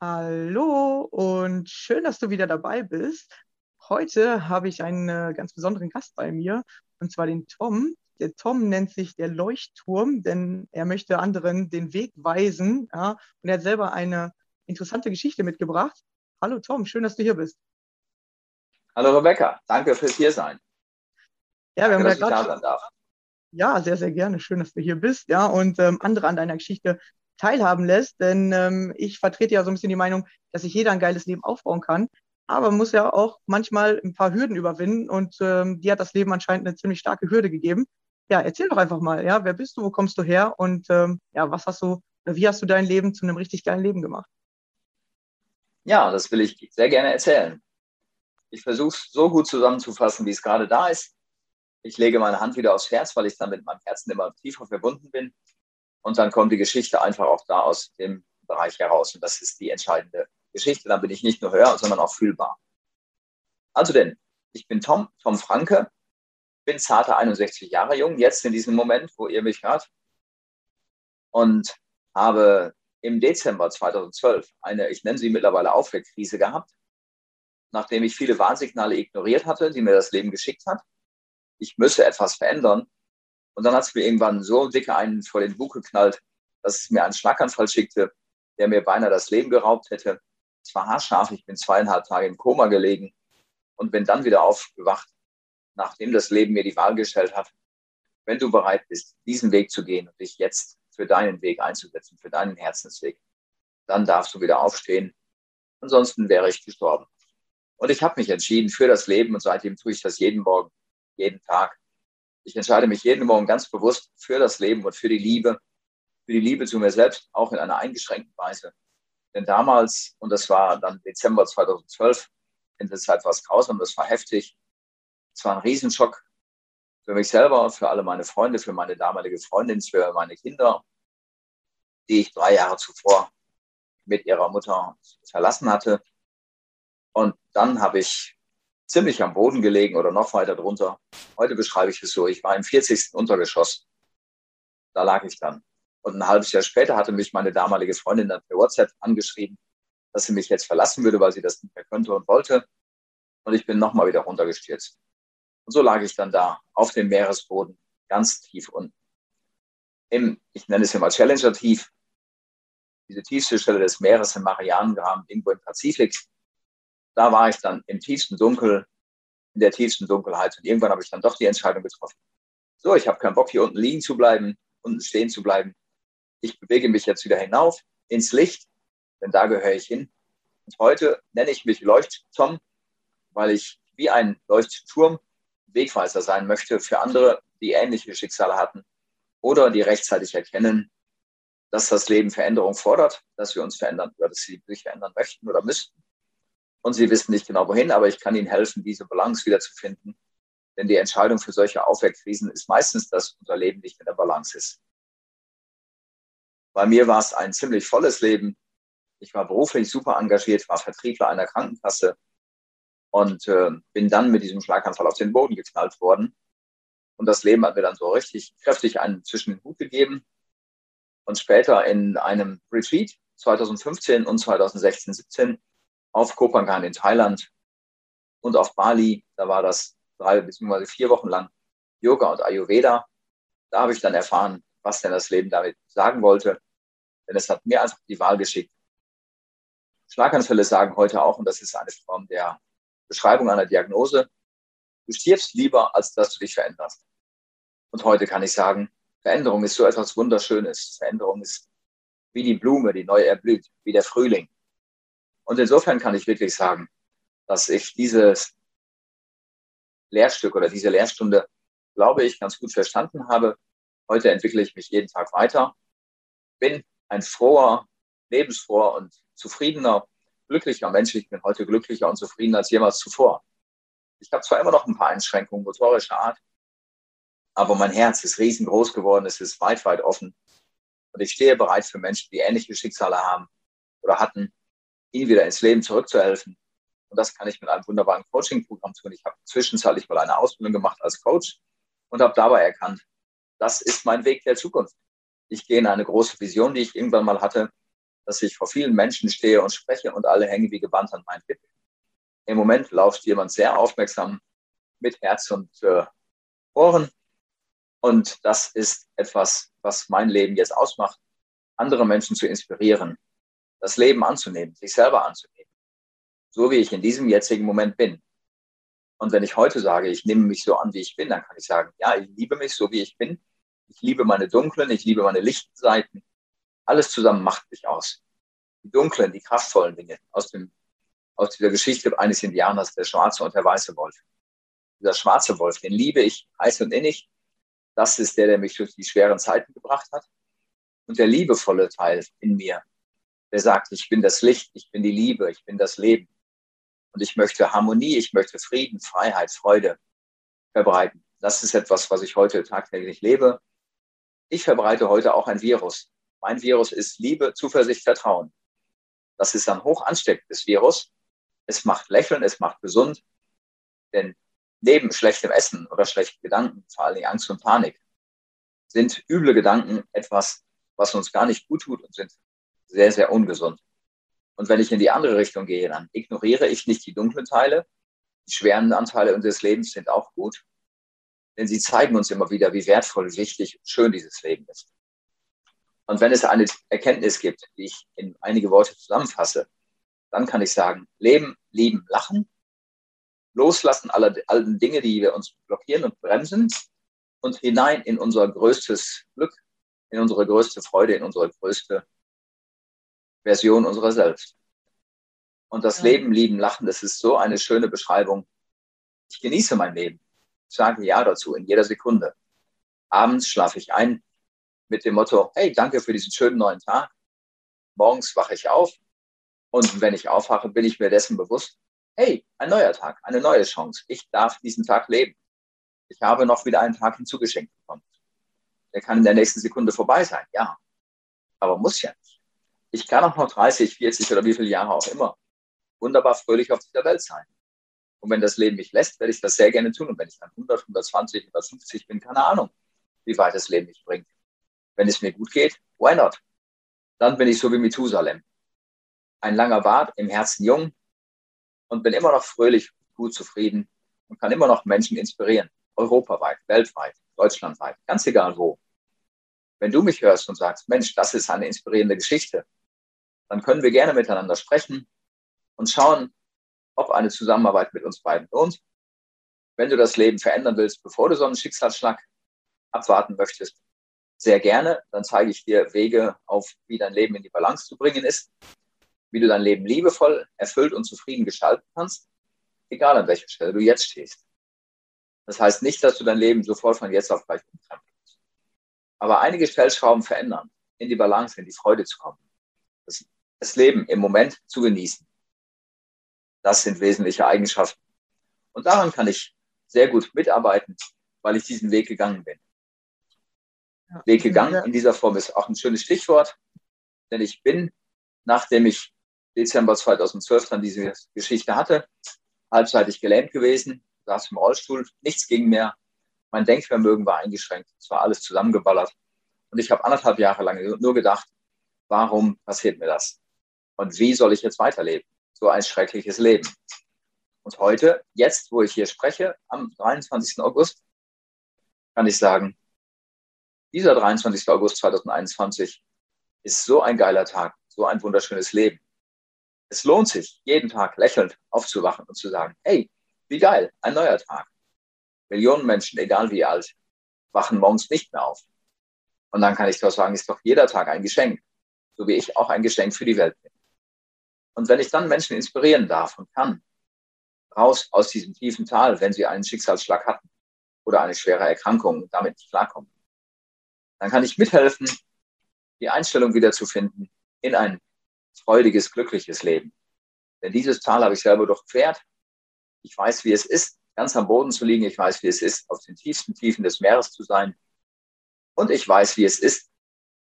Hallo und schön, dass du wieder dabei bist. Heute habe ich einen äh, ganz besonderen Gast bei mir, und zwar den Tom. Der Tom nennt sich der Leuchtturm, denn er möchte anderen den Weg weisen. Ja, und er hat selber eine interessante Geschichte mitgebracht. Hallo Tom, schön, dass du hier bist. Hallo Rebecca, danke fürs Hiersein. Ja, wir danke, haben ja gerade. Ja, sehr, sehr gerne. Schön, dass du hier bist. Ja, und ähm, andere an deiner Geschichte teilhaben lässt. Denn ähm, ich vertrete ja so ein bisschen die Meinung, dass sich jeder ein geiles Leben aufbauen kann. Aber muss ja auch manchmal ein paar Hürden überwinden. Und ähm, dir hat das Leben anscheinend eine ziemlich starke Hürde gegeben. Ja, erzähl doch einfach mal, ja, wer bist du, wo kommst du her und ähm, ja, was hast du, wie hast du dein Leben zu einem richtig geilen Leben gemacht? Ja, das will ich sehr gerne erzählen. Ich versuche es so gut zusammenzufassen, wie es gerade da ist. Ich lege meine Hand wieder aufs Herz, weil ich dann mit meinem Herzen immer tiefer verbunden bin. Und dann kommt die Geschichte einfach auch da aus dem Bereich heraus. Und das ist die entscheidende Geschichte. Dann bin ich nicht nur hör, sondern auch fühlbar. Also denn, ich bin Tom, Tom Franke, bin zarte 61 Jahre jung, jetzt in diesem Moment, wo ihr mich hört. Und habe im Dezember 2012 eine, ich nenne sie mittlerweile Aufweckkrise gehabt, nachdem ich viele Warnsignale ignoriert hatte, die mir das Leben geschickt hat. Ich müsse etwas verändern. Und dann hat es mir irgendwann so dicke einen vor den Bug geknallt, dass es mir einen Schlaganfall schickte, der mir beinahe das Leben geraubt hätte. Es war haarscharf, ich bin zweieinhalb Tage im Koma gelegen und bin dann wieder aufgewacht, nachdem das Leben mir die Wahl gestellt hat, wenn du bereit bist, diesen Weg zu gehen und dich jetzt für deinen Weg einzusetzen, für deinen Herzensweg, dann darfst du wieder aufstehen. Ansonsten wäre ich gestorben. Und ich habe mich entschieden für das Leben und seitdem tue ich das jeden Morgen, jeden Tag ich entscheide mich jeden Morgen ganz bewusst für das Leben und für die Liebe, für die Liebe zu mir selbst, auch in einer eingeschränkten Weise. Denn damals, und das war dann Dezember 2012, in der Zeit war es grausam, das war heftig. Es war ein Riesenschock für mich selber, für alle meine Freunde, für meine damalige Freundin, für meine Kinder, die ich drei Jahre zuvor mit ihrer Mutter verlassen hatte. Und dann habe ich ziemlich am Boden gelegen oder noch weiter drunter. Heute beschreibe ich es so, ich war im 40. Untergeschoss. Da lag ich dann. Und ein halbes Jahr später hatte mich meine damalige Freundin dann per WhatsApp angeschrieben, dass sie mich jetzt verlassen würde, weil sie das nicht mehr könnte und wollte. Und ich bin nochmal wieder runtergestürzt. Und so lag ich dann da auf dem Meeresboden, ganz tief unten. Im, ich nenne es hier mal Challenger-Tief, diese tiefste Stelle des Meeres im Marianengraben, irgendwo im Pazifik. Da war ich dann im tiefsten Dunkel, in der tiefsten Dunkelheit. Und irgendwann habe ich dann doch die Entscheidung getroffen. So, ich habe keinen Bock, hier unten liegen zu bleiben, unten stehen zu bleiben. Ich bewege mich jetzt wieder hinauf ins Licht, denn da gehöre ich hin. Und heute nenne ich mich Leuchttom, weil ich wie ein Leuchtturm Wegweiser sein möchte für andere, die ähnliche Schicksale hatten oder die rechtzeitig erkennen, dass das Leben Veränderung fordert, dass wir uns verändern oder dass sie sich verändern möchten oder müssten. Und sie wissen nicht genau wohin, aber ich kann ihnen helfen, diese Balance wiederzufinden. Denn die Entscheidung für solche Aufwehrkrisen ist meistens, dass unser Leben nicht in der Balance ist. Bei mir war es ein ziemlich volles Leben. Ich war beruflich super engagiert, war Vertriebler einer Krankenkasse, und äh, bin dann mit diesem Schlaganfall auf den Boden geknallt worden. Und das Leben hat mir dann so richtig kräftig einen zwischen den Hut gegeben. Und später in einem Retreat 2015 und 2016, 17 auf Kopangan in Thailand und auf Bali, da war das drei bzw. vier Wochen lang Yoga und Ayurveda. Da habe ich dann erfahren, was denn das Leben damit sagen wollte. Denn es hat mir einfach die Wahl geschickt. Schlaganfälle sagen heute auch, und das ist eine Form der Beschreibung einer Diagnose, du stirbst lieber, als dass du dich veränderst. Und heute kann ich sagen, Veränderung ist so etwas Wunderschönes. Veränderung ist wie die Blume, die neu erblüht, wie der Frühling. Und insofern kann ich wirklich sagen, dass ich dieses Lehrstück oder diese Lehrstunde, glaube ich, ganz gut verstanden habe. Heute entwickle ich mich jeden Tag weiter, bin ein froher, lebensfroher und zufriedener glücklicher Mensch. Ich bin heute glücklicher und zufriedener als jemals zuvor. Ich habe zwar immer noch ein paar Einschränkungen motorischer Art, aber mein Herz ist riesengroß geworden, es ist weit, weit offen. Und ich stehe bereit für Menschen, die ähnliche Schicksale haben oder hatten, ihnen wieder ins Leben zurückzuhelfen. Und das kann ich mit einem wunderbaren Coaching-Programm tun. Ich habe zwischenzeitlich mal eine Ausbildung gemacht als Coach und habe dabei erkannt, das ist mein Weg der Zukunft. Ich gehe in eine große Vision, die ich irgendwann mal hatte, dass ich vor vielen Menschen stehe und spreche und alle hängen wie gebannt an meinen Lippen. Im Moment läuft jemand sehr aufmerksam mit Herz und äh, Ohren. Und das ist etwas, was mein Leben jetzt ausmacht, andere Menschen zu inspirieren, das Leben anzunehmen, sich selber anzunehmen, so wie ich in diesem jetzigen Moment bin. Und wenn ich heute sage, ich nehme mich so an, wie ich bin, dann kann ich sagen, ja, ich liebe mich so, wie ich bin. Ich liebe meine dunklen, ich liebe meine lichten Seiten. Alles zusammen macht mich aus. Die dunklen, die kraftvollen Dinge aus, dem, aus dieser Geschichte eines Indianers, der schwarze und der weiße Wolf. Dieser schwarze Wolf, den liebe ich heiß und innig. Das ist der, der mich durch die schweren Zeiten gebracht hat. Und der liebevolle Teil in mir, der sagt, ich bin das Licht, ich bin die Liebe, ich bin das Leben. Und ich möchte Harmonie, ich möchte Frieden, Freiheit, Freude verbreiten. Das ist etwas, was ich heute tagtäglich lebe. Ich verbreite heute auch ein Virus. Mein Virus ist Liebe, Zuversicht, Vertrauen. Das ist ein hoch ansteckendes Virus. Es macht lächeln, es macht gesund. Denn neben schlechtem Essen oder schlechten Gedanken, vor allem Angst und Panik, sind üble Gedanken etwas, was uns gar nicht gut tut und sind sehr, sehr ungesund. Und wenn ich in die andere Richtung gehe, dann ignoriere ich nicht die dunklen Teile. Die schweren Anteile unseres Lebens sind auch gut, denn sie zeigen uns immer wieder, wie wertvoll, wichtig und schön dieses Leben ist. Und wenn es eine Erkenntnis gibt, die ich in einige Worte zusammenfasse, dann kann ich sagen, leben, lieben, lachen, loslassen aller alten Dinge, die wir uns blockieren und bremsen und hinein in unser größtes Glück, in unsere größte Freude, in unsere größte Version unserer selbst. Und das ja. Leben, lieben, lachen, das ist so eine schöne Beschreibung. Ich genieße mein Leben. Ich sage Ja dazu in jeder Sekunde. Abends schlafe ich ein, mit dem Motto, hey, danke für diesen schönen neuen Tag. Morgens wache ich auf und wenn ich aufwache, bin ich mir dessen bewusst, hey, ein neuer Tag, eine neue Chance. Ich darf diesen Tag leben. Ich habe noch wieder einen Tag hinzugeschenkt bekommen. Der kann in der nächsten Sekunde vorbei sein, ja. Aber muss ja nicht. Ich kann auch noch 30, 40 oder wie viele Jahre auch immer wunderbar fröhlich auf dieser Welt sein. Und wenn das Leben mich lässt, werde ich das sehr gerne tun. Und wenn ich dann 100, 120, 150 bin, keine Ahnung, wie weit das Leben mich bringt. Wenn es mir gut geht, why not? Dann bin ich so wie Methusalem. Ein langer Bart, im Herzen jung und bin immer noch fröhlich, gut zufrieden und kann immer noch Menschen inspirieren. Europaweit, weltweit, deutschlandweit, ganz egal wo. Wenn du mich hörst und sagst, Mensch, das ist eine inspirierende Geschichte, dann können wir gerne miteinander sprechen und schauen, ob eine Zusammenarbeit mit uns beiden lohnt. Wenn du das Leben verändern willst, bevor du so einen Schicksalsschlag abwarten möchtest, sehr gerne. Dann zeige ich dir Wege auf, wie dein Leben in die Balance zu bringen ist, wie du dein Leben liebevoll, erfüllt und zufrieden gestalten kannst, egal an welcher Stelle du jetzt stehst. Das heißt nicht, dass du dein Leben sofort von jetzt auf gleich umkrempeln musst. Aber einige Stellschrauben verändern, in die Balance, in die Freude zu kommen. Das, das Leben im Moment zu genießen. Das sind wesentliche Eigenschaften. Und daran kann ich sehr gut mitarbeiten, weil ich diesen Weg gegangen bin. Ja. Weg gegangen in dieser Form ist auch ein schönes Stichwort, denn ich bin, nachdem ich Dezember 2012 dann diese Geschichte hatte, halbseitig gelähmt gewesen, saß im Rollstuhl, nichts ging mehr, mein Denkvermögen war eingeschränkt, es war alles zusammengeballert und ich habe anderthalb Jahre lang nur gedacht, warum passiert mir das? Und wie soll ich jetzt weiterleben? so ein schreckliches Leben. Und heute, jetzt, wo ich hier spreche, am 23. August, kann ich sagen, dieser 23. August 2021 ist so ein geiler Tag, so ein wunderschönes Leben. Es lohnt sich, jeden Tag lächelnd aufzuwachen und zu sagen, hey, wie geil, ein neuer Tag. Millionen Menschen, egal wie alt, wachen morgens nicht mehr auf. Und dann kann ich doch sagen, ist doch jeder Tag ein Geschenk, so wie ich auch ein Geschenk für die Welt bin. Und wenn ich dann Menschen inspirieren darf und kann, raus aus diesem tiefen Tal, wenn sie einen Schicksalsschlag hatten oder eine schwere Erkrankung und damit nicht klarkommen, dann kann ich mithelfen, die Einstellung wiederzufinden in ein freudiges, glückliches Leben. Denn dieses Tal habe ich selber durchquert. Ich weiß, wie es ist, ganz am Boden zu liegen. Ich weiß, wie es ist, auf den tiefsten Tiefen des Meeres zu sein. Und ich weiß, wie es ist,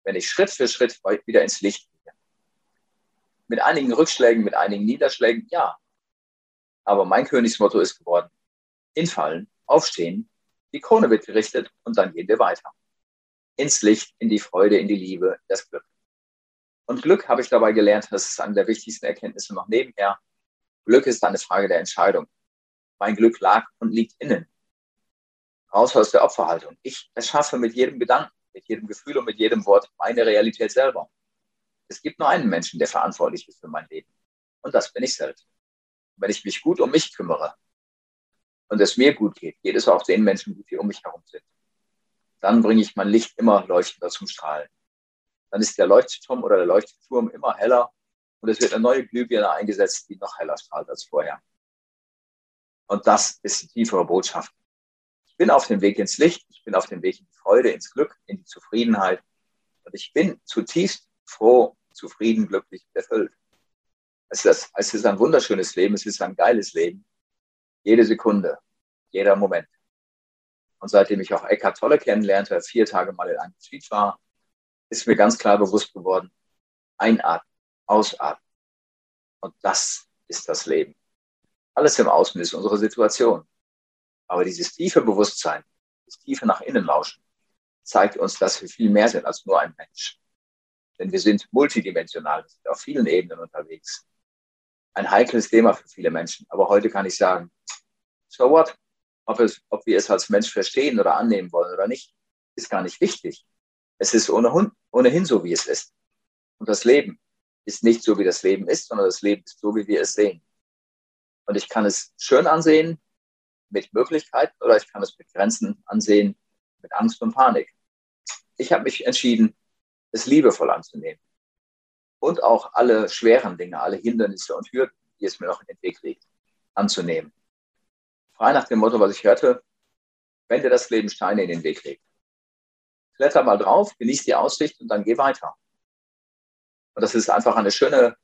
wenn ich Schritt für Schritt wieder ins Licht mit einigen Rückschlägen, mit einigen Niederschlägen, ja. Aber mein Königsmotto ist geworden, hinfallen, aufstehen, die Krone wird gerichtet und dann gehen wir weiter. Ins Licht, in die Freude, in die Liebe, das Glück. Und Glück habe ich dabei gelernt, das ist eine der wichtigsten Erkenntnisse noch nebenher. Glück ist eine Frage der Entscheidung. Mein Glück lag und liegt innen. Raus aus der Opferhaltung. Ich erschaffe mit jedem Gedanken, mit jedem Gefühl und mit jedem Wort meine Realität selber. Es gibt nur einen Menschen, der verantwortlich ist für mein Leben. Und das bin ich selbst. wenn ich mich gut um mich kümmere und es mir gut geht, geht es auch den Menschen gut, die um mich herum sind. Dann bringe ich mein Licht immer leuchtender zum Strahlen. Dann ist der Leuchtturm oder der Leuchtturm immer heller und es wird eine neue Glühbirne eingesetzt, die noch heller strahlt als vorher. Und das ist die tiefere Botschaft. Ich bin auf dem Weg ins Licht, ich bin auf dem Weg in die Freude, ins Glück, in die Zufriedenheit. Und ich bin zutiefst froh, zufrieden, glücklich, erfüllt. Es ist, es ist ein wunderschönes Leben, es ist ein geiles Leben. Jede Sekunde, jeder Moment. Und seitdem ich auch Eckhart Tolle kennenlernte, vier Tage mal in einem Retreat war, ist mir ganz klar bewusst geworden, einatmen, ausatmen. Und das ist das Leben. Alles im Außen ist unsere Situation. Aber dieses tiefe Bewusstsein, das tiefe nach innen lauschen, zeigt uns, dass wir viel mehr sind als nur ein Mensch. Denn wir sind multidimensional, wir sind auf vielen Ebenen unterwegs. Ein heikles Thema für viele Menschen. Aber heute kann ich sagen, so what? Ob, es, ob wir es als Mensch verstehen oder annehmen wollen oder nicht, ist gar nicht wichtig. Es ist ohnehin, ohnehin so, wie es ist. Und das Leben ist nicht so, wie das Leben ist, sondern das Leben ist so, wie wir es sehen. Und ich kann es schön ansehen mit Möglichkeiten oder ich kann es mit Grenzen ansehen mit Angst und Panik. Ich habe mich entschieden, es liebevoll anzunehmen. Und auch alle schweren Dinge, alle Hindernisse und Hürden, die es mir noch in den Weg legt, anzunehmen. Frei nach dem Motto, was ich hörte, wenn dir das Leben Steine in den Weg legt. Kletter mal drauf, genieß die Aussicht und dann geh weiter. Und das ist einfach eine schöne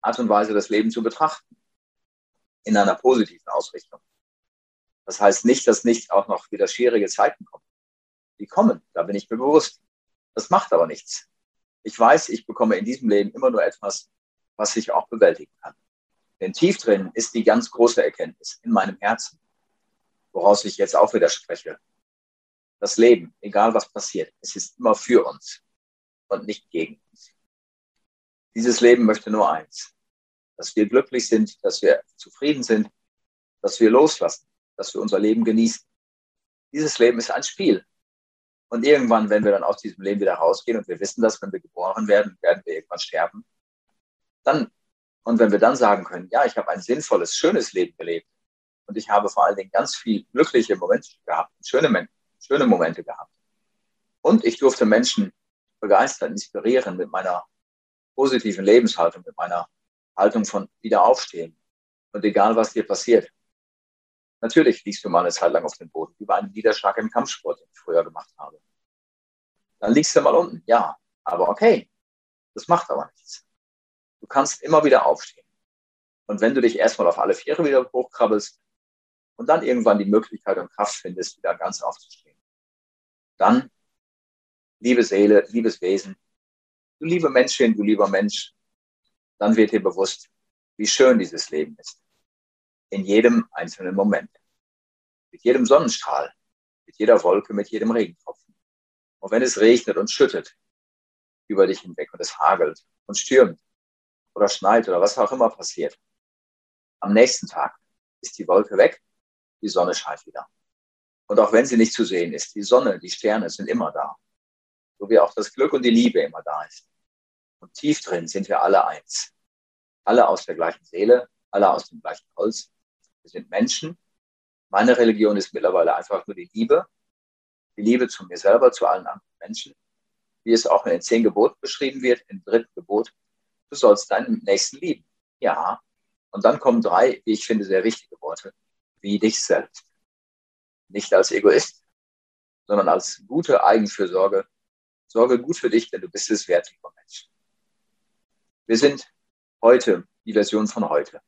Art und Weise, das Leben zu betrachten. In einer positiven Ausrichtung. Das heißt nicht, dass nicht auch noch wieder schwierige Zeiten kommen. Die kommen, da bin ich mir bewusst. Das macht aber nichts. Ich weiß, ich bekomme in diesem Leben immer nur etwas, was ich auch bewältigen kann. Denn tief drin ist die ganz große Erkenntnis in meinem Herzen, woraus ich jetzt auch widerspreche. Das Leben, egal was passiert, es ist immer für uns und nicht gegen uns. Dieses Leben möchte nur eins, dass wir glücklich sind, dass wir zufrieden sind, dass wir loslassen, dass wir unser Leben genießen. Dieses Leben ist ein Spiel. Und irgendwann, wenn wir dann aus diesem Leben wieder rausgehen und wir wissen das, wenn wir geboren werden, werden wir irgendwann sterben, dann, und wenn wir dann sagen können, ja, ich habe ein sinnvolles, schönes Leben gelebt und ich habe vor allen Dingen ganz viel glückliche Momente gehabt, schöne, schöne Momente gehabt. Und ich durfte Menschen begeistern, inspirieren mit meiner positiven Lebenshaltung, mit meiner Haltung von Wiederaufstehen. Und egal, was dir passiert, natürlich liegst du mal eine Zeit lang auf dem Boden, über einen Niederschlag im Kampfsport, den ich früher gemacht habe. Dann liegst du mal unten, ja, aber okay, das macht aber nichts. Du kannst immer wieder aufstehen. Und wenn du dich erstmal auf alle Viere wieder hochkrabbelst und dann irgendwann die Möglichkeit und Kraft findest, wieder ganz aufzustehen, dann, liebe Seele, liebes Wesen, du liebe Menschin, du lieber Mensch, dann wird dir bewusst, wie schön dieses Leben ist. In jedem einzelnen Moment. Mit jedem Sonnenstrahl, mit jeder Wolke, mit jedem Regentropfen. Und wenn es regnet und schüttet über dich hinweg und es hagelt und stürmt oder schneit oder was auch immer passiert, am nächsten Tag ist die Wolke weg, die Sonne scheint wieder. Und auch wenn sie nicht zu sehen ist, die Sonne, die Sterne sind immer da. So wie auch das Glück und die Liebe immer da ist. Und tief drin sind wir alle eins. Alle aus der gleichen Seele, alle aus dem gleichen Holz. Wir sind Menschen. Meine Religion ist mittlerweile einfach nur die Liebe. Die Liebe zu mir selber, zu allen anderen Menschen. Wie es auch in den zehn Geboten beschrieben wird, im dritten Gebot. Du sollst deinen Nächsten lieben. Ja. Und dann kommen drei, wie ich finde, sehr wichtige Worte. Wie dich selbst. Nicht als Egoist, sondern als gute Eigenfürsorge. Sorge gut für dich, denn du bist es wert, lieber Mensch. Wir sind heute die Version von heute.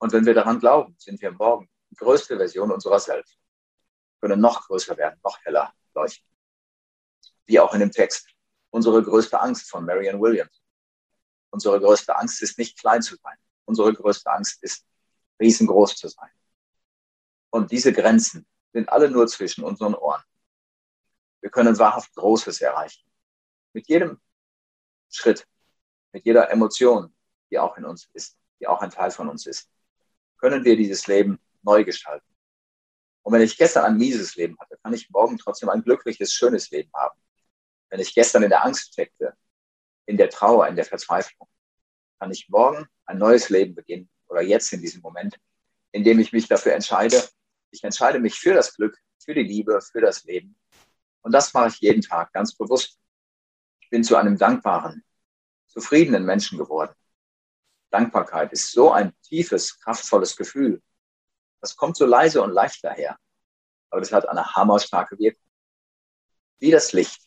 Und wenn wir daran glauben, sind wir morgen die größte Version unserer selbst. Können noch größer werden, noch heller leuchten. Wie auch in dem Text. Unsere größte Angst von Marianne Williams. Unsere größte Angst ist nicht klein zu sein. Unsere größte Angst ist riesengroß zu sein. Und diese Grenzen sind alle nur zwischen unseren Ohren. Wir können wahrhaft Großes erreichen. Mit jedem Schritt, mit jeder Emotion, die auch in uns ist, die auch ein Teil von uns ist, können wir dieses Leben neu gestalten. Und wenn ich gestern ein mieses Leben hatte, kann ich morgen trotzdem ein glückliches, schönes Leben haben. Wenn ich gestern in der Angst steckte, in der Trauer, in der Verzweiflung, kann ich morgen ein neues Leben beginnen oder jetzt in diesem Moment, in dem ich mich dafür entscheide. Ich entscheide mich für das Glück, für die Liebe, für das Leben. Und das mache ich jeden Tag ganz bewusst. Ich bin zu einem dankbaren, zufriedenen Menschen geworden. Dankbarkeit ist so ein tiefes, kraftvolles Gefühl. Das kommt so leise und leicht daher. Aber das hat eine hammerstarke Wirkung. Wie das Licht.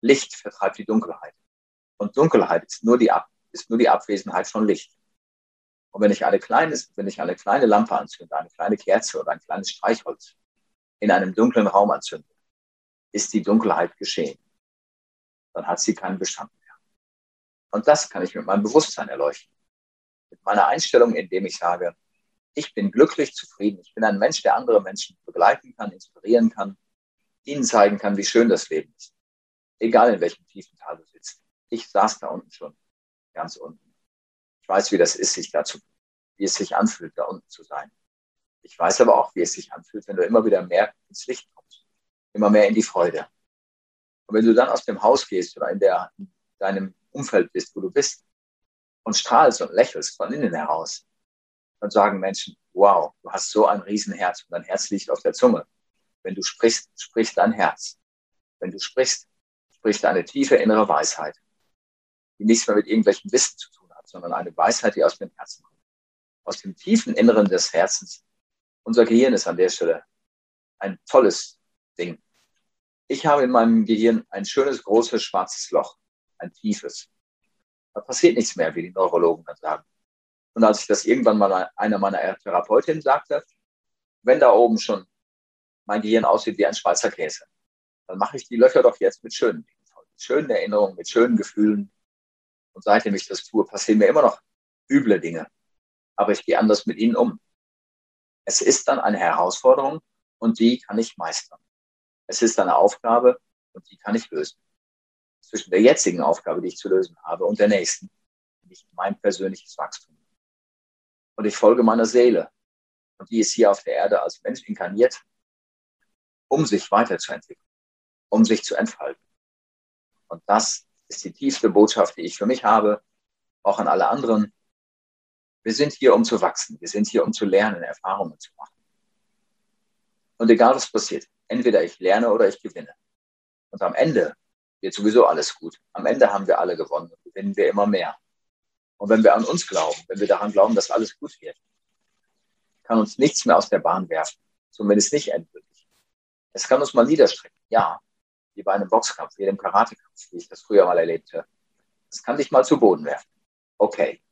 Licht vertreibt die Dunkelheit. Und Dunkelheit ist nur die, Ab ist nur die Abwesenheit von Licht. Und wenn ich eine kleine, wenn ich eine kleine Lampe anzünde, eine kleine Kerze oder ein kleines Streichholz in einem dunklen Raum anzünde, ist die Dunkelheit geschehen. Dann hat sie keinen Bestand. Und das kann ich mit meinem Bewusstsein erleuchten. Mit meiner Einstellung, indem ich sage, ich bin glücklich, zufrieden. Ich bin ein Mensch, der andere Menschen begleiten kann, inspirieren kann, ihnen zeigen kann, wie schön das Leben ist. Egal in welchem tiefen Tal du sitzt. Ich saß da unten schon, ganz unten. Ich weiß, wie das ist, sich dazu, wie es sich anfühlt, da unten zu sein. Ich weiß aber auch, wie es sich anfühlt, wenn du immer wieder mehr ins Licht kommst. Immer mehr in die Freude. Und wenn du dann aus dem Haus gehst oder in, der, in deinem Umfeld bist, wo du bist und strahlst und lächelst von innen heraus, dann sagen Menschen, wow, du hast so ein Riesenherz und dein Herz liegt auf der Zunge. Wenn du sprichst, spricht dein Herz. Wenn du sprichst, spricht eine tiefe innere Weisheit, die nichts mehr mit irgendwelchem Wissen zu tun hat, sondern eine Weisheit, die aus dem Herzen kommt. Aus dem tiefen Inneren des Herzens. Unser Gehirn ist an der Stelle ein tolles Ding. Ich habe in meinem Gehirn ein schönes, großes, schwarzes Loch ein tiefes. Da passiert nichts mehr, wie die Neurologen dann sagen. Und als ich das irgendwann mal einer meiner Therapeutinnen sagte, wenn da oben schon mein Gehirn aussieht wie ein Schweizer Käse, dann mache ich die Löcher doch jetzt mit schönen Dingen mit schönen Erinnerungen, mit schönen Gefühlen. Und seitdem ich das tue, passieren mir immer noch üble Dinge. Aber ich gehe anders mit ihnen um. Es ist dann eine Herausforderung und die kann ich meistern. Es ist eine Aufgabe und die kann ich lösen. Zwischen der jetzigen Aufgabe, die ich zu lösen habe, und der nächsten liegt mein persönliches Wachstum. Und ich folge meiner Seele. Und die ist hier auf der Erde als Mensch inkarniert, um sich weiterzuentwickeln, um sich zu entfalten. Und das ist die tiefste Botschaft, die ich für mich habe, auch an alle anderen. Wir sind hier, um zu wachsen. Wir sind hier, um zu lernen, Erfahrungen zu machen. Und egal was passiert, entweder ich lerne oder ich gewinne. Und am Ende wird sowieso alles gut. Am Ende haben wir alle gewonnen und gewinnen wir immer mehr. Und wenn wir an uns glauben, wenn wir daran glauben, dass alles gut wird, kann uns nichts mehr aus der Bahn werfen. Zumindest nicht endgültig. Es kann uns mal niederstrecken. Ja, wie bei einem Boxkampf, wie einem Karatekampf, wie ich das früher mal erlebte. Es kann dich mal zu Boden werfen. Okay.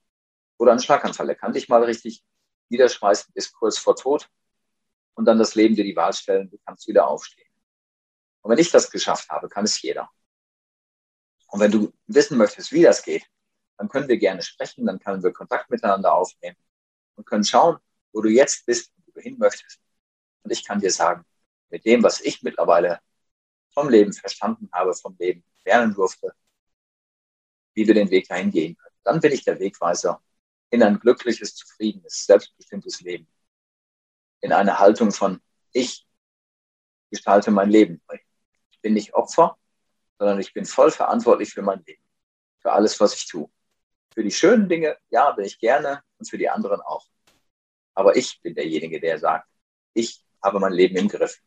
Oder ein Schlaganfall, der kann dich mal richtig niederschmeißen bis kurz vor Tod und dann das Leben dir die Wahl stellen, du kannst wieder aufstehen. Und wenn ich das geschafft habe, kann es jeder. Und wenn du wissen möchtest, wie das geht, dann können wir gerne sprechen, dann können wir Kontakt miteinander aufnehmen und können schauen, wo du jetzt bist wo du hin möchtest. Und ich kann dir sagen, mit dem, was ich mittlerweile vom Leben verstanden habe, vom Leben lernen durfte, wie wir den Weg dahin gehen können. Dann bin ich der Wegweiser in ein glückliches, zufriedenes, selbstbestimmtes Leben. In eine Haltung von, ich gestalte mein Leben. Ich bin nicht Opfer, sondern ich bin voll verantwortlich für mein Leben, für alles, was ich tue. Für die schönen Dinge, ja, bin ich gerne und für die anderen auch. Aber ich bin derjenige, der sagt, ich habe mein Leben im Griff.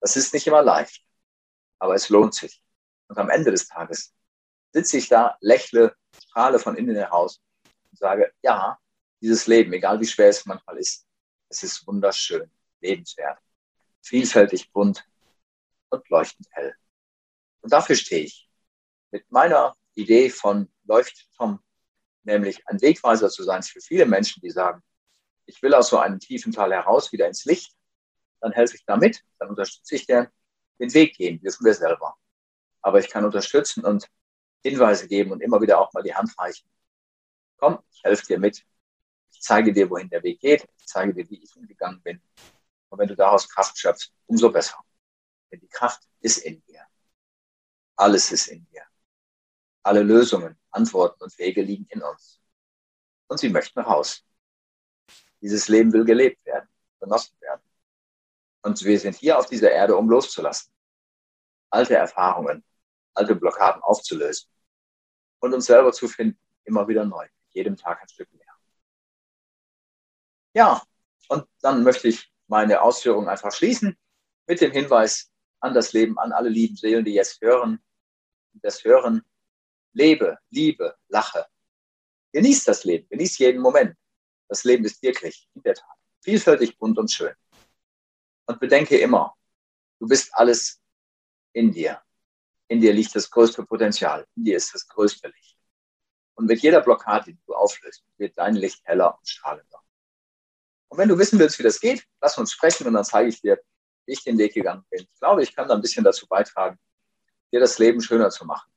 Das ist nicht immer leicht, aber es lohnt sich. Und am Ende des Tages sitze ich da, lächle, strahle von innen heraus und sage, ja, dieses Leben, egal wie schwer es manchmal ist, es ist wunderschön, lebenswert, vielfältig bunt und leuchtend hell. Und dafür stehe ich. Mit meiner Idee von Leuchtturm, nämlich ein Wegweiser zu sein für viele Menschen, die sagen, ich will aus so einem tiefen Tal heraus wieder ins Licht, dann helfe ich damit, dann unterstütze ich den, den Weg gehen, dürfen wir selber. Aber ich kann unterstützen und Hinweise geben und immer wieder auch mal die Hand reichen. Komm, ich helfe dir mit. Ich zeige dir, wohin der Weg geht. Ich zeige dir, wie ich umgegangen bin. Und wenn du daraus Kraft schöpfst, umso besser. Denn die Kraft ist in dir. Alles ist in dir. Alle Lösungen, Antworten und Wege liegen in uns. Und sie möchten raus. Dieses Leben will gelebt werden, genossen werden. Und wir sind hier auf dieser Erde, um loszulassen. Alte Erfahrungen, alte Blockaden aufzulösen und uns selber zu finden, immer wieder neu, jedem Tag ein Stück mehr. Ja, und dann möchte ich meine Ausführungen einfach schließen mit dem Hinweis an das Leben, an alle lieben Seelen, die jetzt hören, das Hören, lebe, liebe, lache. Genieß das Leben, genieß jeden Moment. Das Leben ist wirklich, in der Tat, vielfältig, bunt und schön. Und bedenke immer, du bist alles in dir. In dir liegt das größte Potenzial. In dir ist das größte Licht. Und mit jeder Blockade, die du auflöst, wird dein Licht heller und strahlender. Und wenn du wissen willst, wie das geht, lass uns sprechen und dann zeige ich dir, ich den Weg gegangen bin. Ich glaube, ich kann da ein bisschen dazu beitragen, dir das Leben schöner zu machen.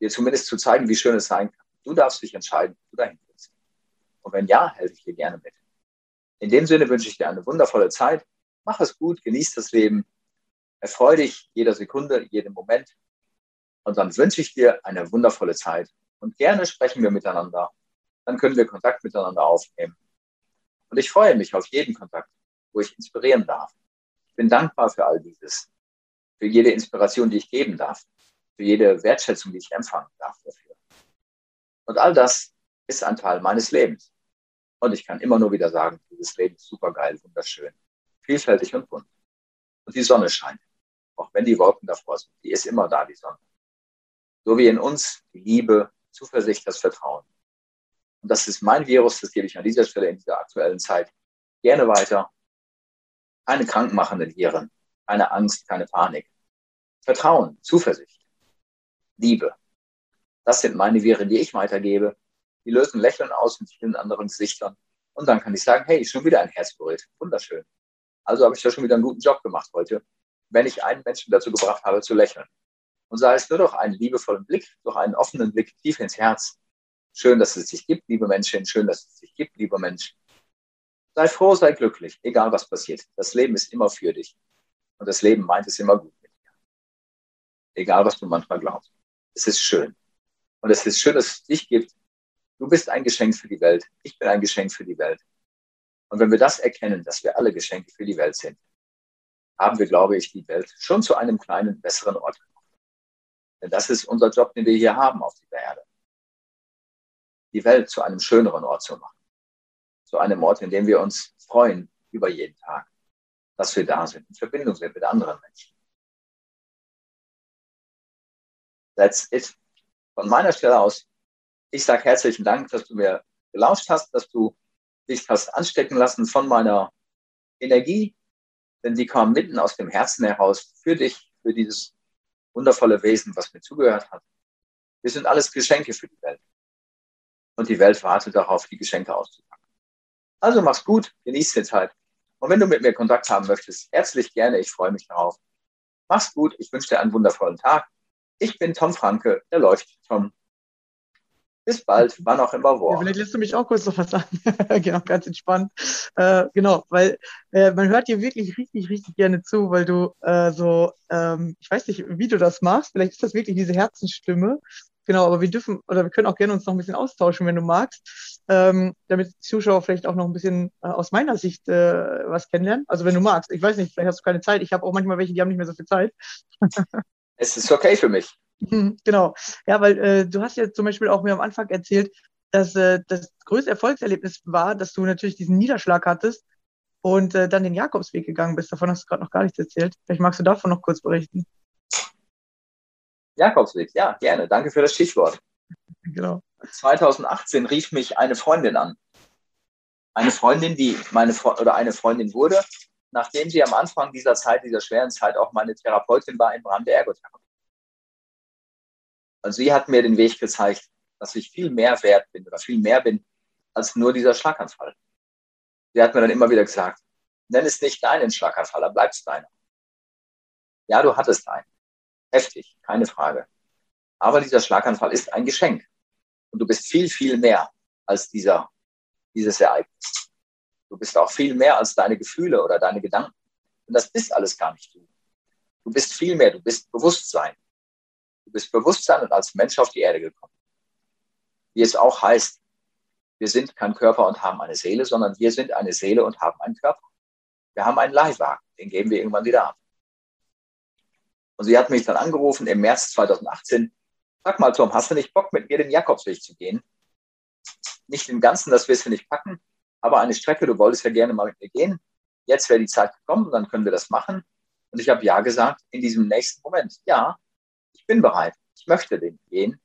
Dir zumindest zu zeigen, wie schön es sein kann. Du darfst dich entscheiden, wo du dahin willst. Und wenn ja, helfe ich dir gerne mit. In dem Sinne wünsche ich dir eine wundervolle Zeit. Mach es gut, genieß das Leben. Erfreue dich jeder Sekunde, jedem Moment. Und dann wünsche ich dir eine wundervolle Zeit. Und gerne sprechen wir miteinander. Dann können wir Kontakt miteinander aufnehmen. Und ich freue mich auf jeden Kontakt, wo ich inspirieren darf. Bin dankbar für all dieses, für jede Inspiration, die ich geben darf, für jede Wertschätzung, die ich empfangen darf dafür. Und all das ist ein Teil meines Lebens. Und ich kann immer nur wieder sagen, dieses Leben ist super geil, wunderschön, vielfältig und bunt. Und die Sonne scheint. Auch wenn die Wolken davor sind, die ist immer da, die Sonne. So wie in uns die Liebe, Zuversicht, das Vertrauen. Und das ist mein Virus, das gebe ich an dieser Stelle in dieser aktuellen Zeit gerne weiter. Keine krankmachenden Viren, keine Angst, keine Panik. Vertrauen, Zuversicht, Liebe. Das sind meine Viren, die ich weitergebe. Die lösen Lächeln aus in vielen anderen Gesichtern. Und dann kann ich sagen, hey, schon wieder ein Herz berührt. Wunderschön. Also habe ich da schon wieder einen guten Job gemacht heute, wenn ich einen Menschen dazu gebracht habe, zu lächeln. Und sei es nur durch einen liebevollen Blick, durch einen offenen Blick tief ins Herz. Schön, dass es dich gibt, liebe Menschen. Schön, dass es dich gibt, lieber Mensch. Sei froh, sei glücklich, egal was passiert. Das Leben ist immer für dich. Und das Leben meint es immer gut mit dir. Egal, was du manchmal glaubst. Es ist schön. Und es ist schön, dass es dich gibt. Du bist ein Geschenk für die Welt. Ich bin ein Geschenk für die Welt. Und wenn wir das erkennen, dass wir alle Geschenke für die Welt sind, haben wir, glaube ich, die Welt schon zu einem kleinen, besseren Ort gemacht. Denn das ist unser Job, den wir hier haben auf dieser Erde. Die Welt zu einem schöneren Ort zu machen. Zu einem Ort, in dem wir uns freuen über jeden Tag, dass wir da sind, in Verbindung sind mit anderen Menschen. That's it. Von meiner Stelle aus, ich sage herzlichen Dank, dass du mir gelauscht hast, dass du dich hast anstecken lassen von meiner Energie, denn die kam mitten aus dem Herzen heraus für dich, für dieses wundervolle Wesen, was mir zugehört hat. Wir sind alles Geschenke für die Welt. Und die Welt wartet darauf, die Geschenke auszupacken. Also mach's gut, genieß die Zeit. Und wenn du mit mir Kontakt haben möchtest, herzlich gerne, ich freue mich darauf. Mach's gut, ich wünsche dir einen wundervollen Tag. Ich bin Tom Franke, der Leuchtturm bis bald, wann auch immer wo. Ja, vielleicht lässt du mich auch kurz noch was sagen. genau, ganz entspannt. Äh, genau, weil äh, man hört dir wirklich richtig, richtig gerne zu, weil du äh, so, ähm, ich weiß nicht, wie du das machst. Vielleicht ist das wirklich diese Herzensstimme. Genau, aber wir dürfen oder wir können auch gerne uns noch ein bisschen austauschen, wenn du magst, ähm, damit die Zuschauer vielleicht auch noch ein bisschen äh, aus meiner Sicht äh, was kennenlernen. Also wenn du magst, ich weiß nicht, vielleicht hast du keine Zeit. Ich habe auch manchmal welche, die haben nicht mehr so viel Zeit. es ist okay für mich. Mhm, genau. Ja, weil äh, du hast ja zum Beispiel auch mir am Anfang erzählt, dass äh, das größte Erfolgserlebnis war, dass du natürlich diesen Niederschlag hattest und äh, dann den Jakobsweg gegangen bist. Davon hast du gerade noch gar nichts erzählt. Vielleicht magst du davon noch kurz berichten. Jakobsweg, ja, gerne. Danke für das Stichwort. Genau. 2018 rief mich eine Freundin an. Eine Freundin, die meine Fre oder eine Freundin wurde, nachdem sie am Anfang dieser Zeit, dieser schweren Zeit auch meine Therapeutin war im Rahmen der Ergotherapie. Und sie hat mir den Weg gezeigt, dass ich viel mehr wert bin oder viel mehr bin als nur dieser Schlaganfall. Sie hat mir dann immer wieder gesagt, nenn es nicht deinen Schlaganfall, dann bleibt es deiner. Ja, du hattest einen. Heftig, keine Frage. Aber dieser Schlaganfall ist ein Geschenk. Und du bist viel, viel mehr als dieser, dieses Ereignis. Du bist auch viel mehr als deine Gefühle oder deine Gedanken. Und das ist alles gar nicht du. Du bist viel mehr, du bist Bewusstsein. Du bist Bewusstsein und als Mensch auf die Erde gekommen. Wie es auch heißt, wir sind kein Körper und haben eine Seele, sondern wir sind eine Seele und haben einen Körper. Wir haben einen Leihwagen, den geben wir irgendwann wieder ab. Und sie hat mich dann angerufen im März 2018. Sag mal, Tom, hast du nicht Bock, mit mir den Jakobsweg zu gehen? Nicht den ganzen, das wirst du nicht packen, aber eine Strecke, du wolltest ja gerne mal mit mir gehen. Jetzt wäre die Zeit gekommen, dann können wir das machen. Und ich habe ja gesagt in diesem nächsten Moment. Ja, ich bin bereit, ich möchte den gehen.